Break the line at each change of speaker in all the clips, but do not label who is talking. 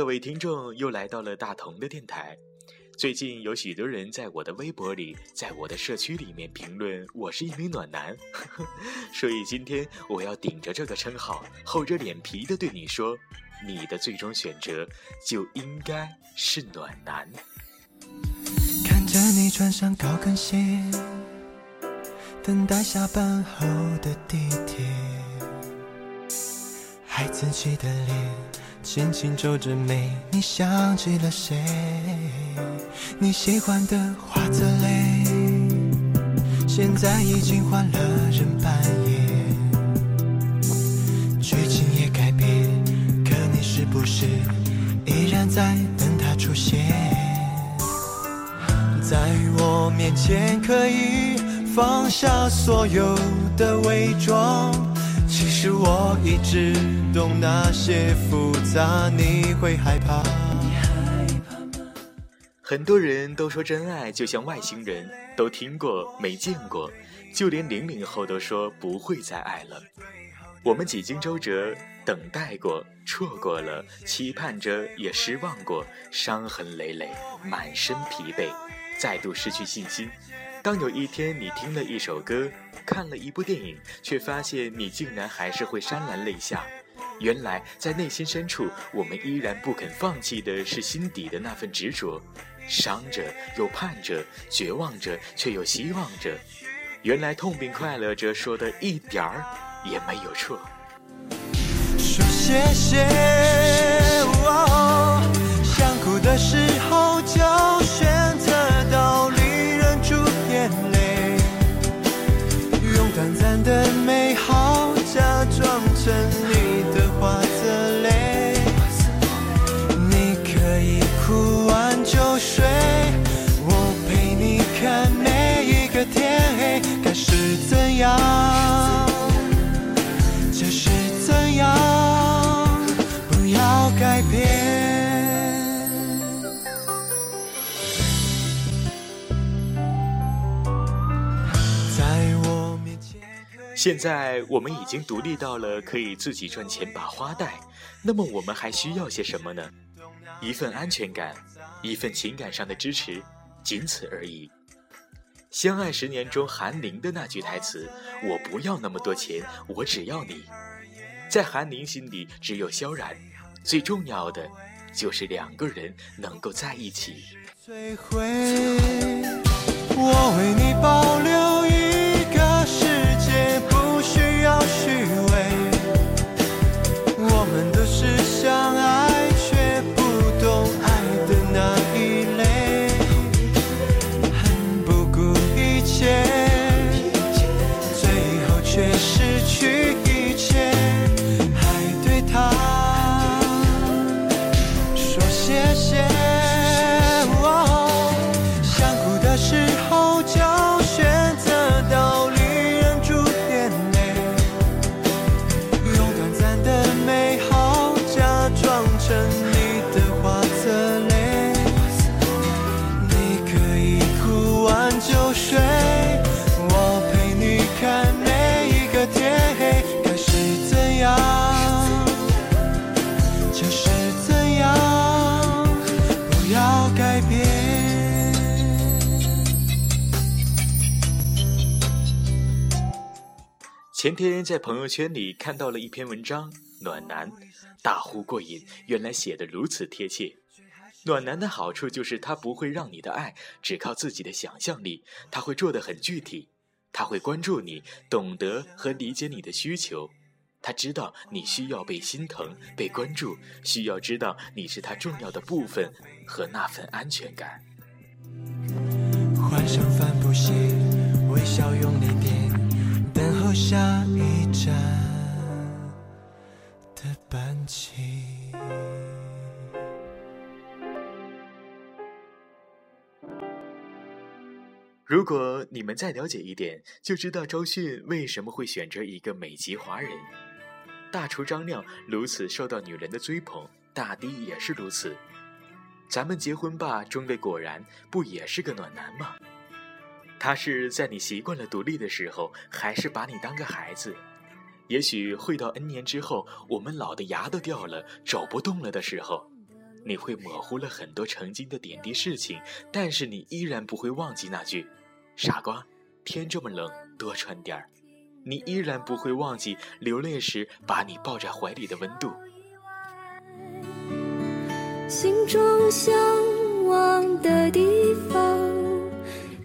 各位听众又来到了大同的电台。最近有许多人在我的微博里，在我的社区里面评论我是一名暖男，所以今天我要顶着这个称号，厚着脸皮的对你说，你的最终选择就应该是暖男。
看着你穿上高跟鞋，等待下班后的地铁，孩子气的脸。轻轻皱着眉，你想起了谁？你喜欢的花泽类，现在已经换了人扮演，剧情也改变，可你是不是依然在等他出现？在我面前可以放下所有的伪装。其实我一直懂那些复杂，你会害怕。
很多人都说真爱就像外星人，都听过没见过，就连零零后都说不会再爱了。我们几经周折，等待过，错过了，期盼着也失望过，伤痕累累，满身疲惫，再度失去信心。当有一天你听了一首歌，看了一部电影，却发现你竟然还是会潸然泪下。原来在内心深处，我们依然不肯放弃的是心底的那份执着，伤着又盼着，绝望着却又希望着。原来痛并快乐着，说的一点儿也没有错。
说谢谢，想哭的时候就真
现在我们已经独立到了可以自己赚钱把花带，那么我们还需要些什么呢？一份安全感，一份情感上的支持，仅此而已。相爱十年中，韩宁的那句台词：“我不要那么多钱，我只要你。”在韩宁心里只有萧然，最重要的就是两个人能够在一起。
我为你保留
前天在朋友圈里看到了一篇文章，暖男大呼过瘾，原来写的如此贴切。暖男的好处就是他不会让你的爱只靠自己的想象力，他会做的很具体，他会关注你，懂得和理解你的需求，他知道你需要被心疼、被关注，需要知道你是他重要的部分和那份安全感。
换上帆布鞋，微笑用力点。下一站的班机。
如果你们再了解一点，就知道周迅为什么会选择一个美籍华人。大厨张亮如此受到女人的追捧，大堤也是如此。咱们结婚吧中的果然不也是个暖男吗？他是在你习惯了独立的时候，还是把你当个孩子？也许会到 N 年之后，我们老的牙都掉了，走不动了的时候，你会模糊了很多曾经的点滴事情，但是你依然不会忘记那句“傻瓜，天这么冷，多穿点儿”。你依然不会忘记流泪时把你抱在怀里的温度。
心中向往的地方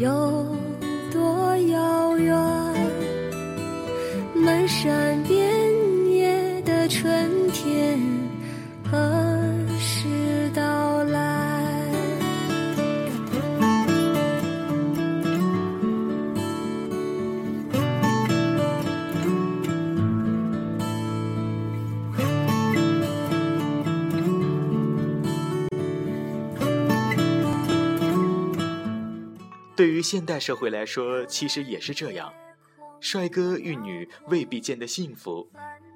有多遥远？漫山遍野的春
对于现代社会来说，其实也是这样。帅哥玉女未必见得幸福，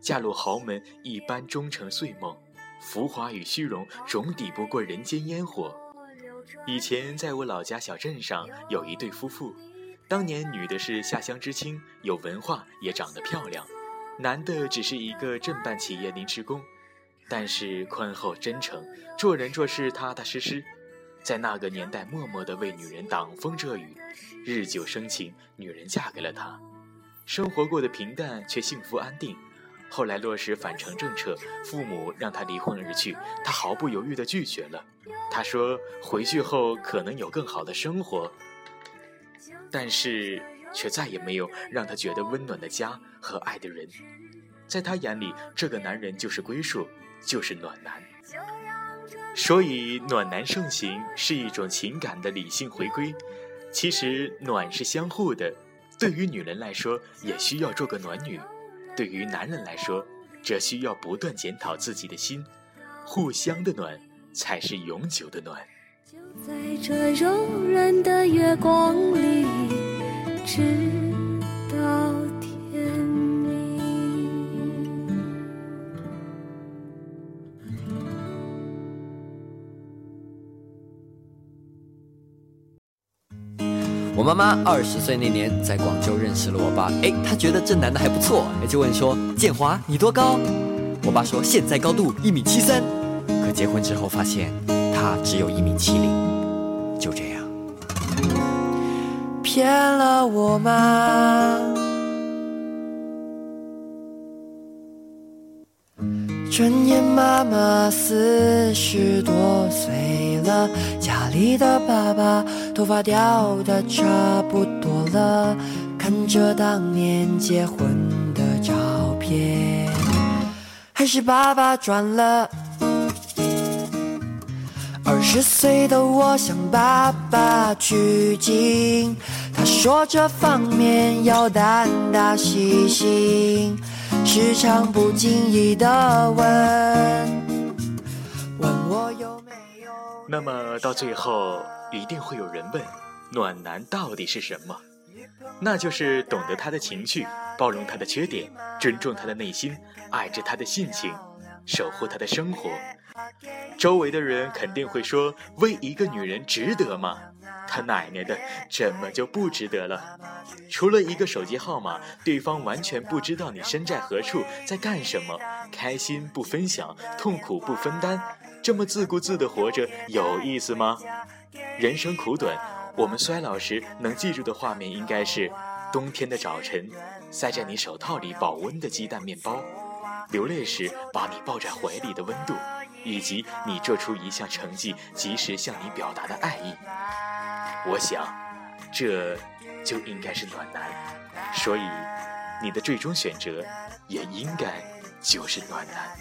嫁入豪门一般终成碎梦。浮华与虚荣总抵不过人间烟火。以前在我老家小镇上有一对夫妇，当年女的是下乡知青，有文化，也长得漂亮；男的只是一个镇办企业临时工，但是宽厚真诚，做人做事踏踏实实。在那个年代，默默地为女人挡风遮雨，日久生情，女人嫁给了他，生活过得平淡却幸福安定。后来落实返城政策，父母让他离婚而去，他毫不犹豫地拒绝了。他说回去后可能有更好的生活，但是却再也没有让他觉得温暖的家和爱的人。在他眼里，这个男人就是归宿，就是暖男。所以，暖男盛行是一种情感的理性回归。其实，暖是相互的。对于女人来说，也需要做个暖女；对于男人来说，则需要不断检讨自己的心。互相的暖，才是永久的暖。
就在这柔软的月光里，
只妈妈二十岁那年在广州认识了我爸，哎，她觉得这男的还不错，哎，就问说：“建华，你多高？”我爸说：“现在高度一米七三。”可结婚之后发现他只有一米七零，就这样骗了我吗？转眼妈妈四十多岁了，家里的爸爸头发掉的差不多了，看着当年结婚的照片，还是爸爸赚了。二十岁的我向爸爸取经，他说这方面要胆大细心。时常不经意的问，问我有没有。
那么到最后，一定会有人问：暖男到底是什么？那就是懂得他的情绪，包容他的缺点，尊重他的内心，爱着他的性情，守护他的生活。周围的人肯定会说：为一个女人值得吗？他奶奶的，怎么就不值得了？除了一个手机号码，对方完全不知道你身在何处，在干什么，开心不分享，痛苦不分担，这么自顾自的活着，有意思吗？人生苦短，我们衰老时能记住的画面应该是：冬天的早晨，塞在你手套里保温的鸡蛋面包；流泪时把你抱在怀里的温度，以及你做出一项成绩，及时向你表达的爱意。我想，这就应该是暖男，所以你的最终选择也应该就是暖男。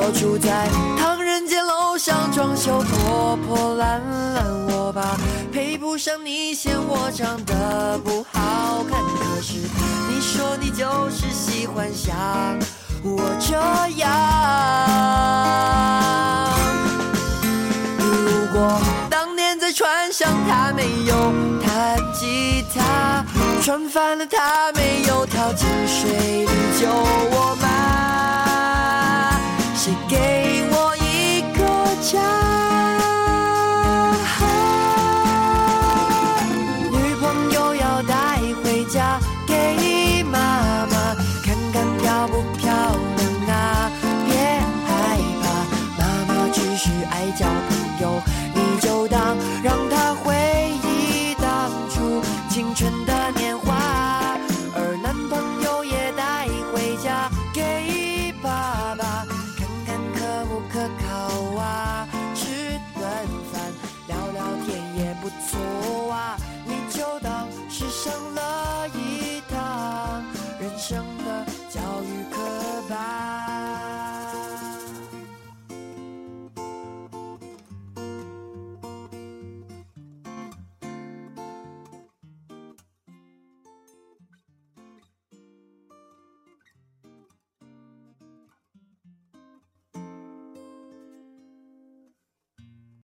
我住在上你，嫌我长得不好看。可是你说你就是喜欢像我这样。如果当年在船上他没有弹吉他，船翻了他没有跳进水里救我吗？青春的年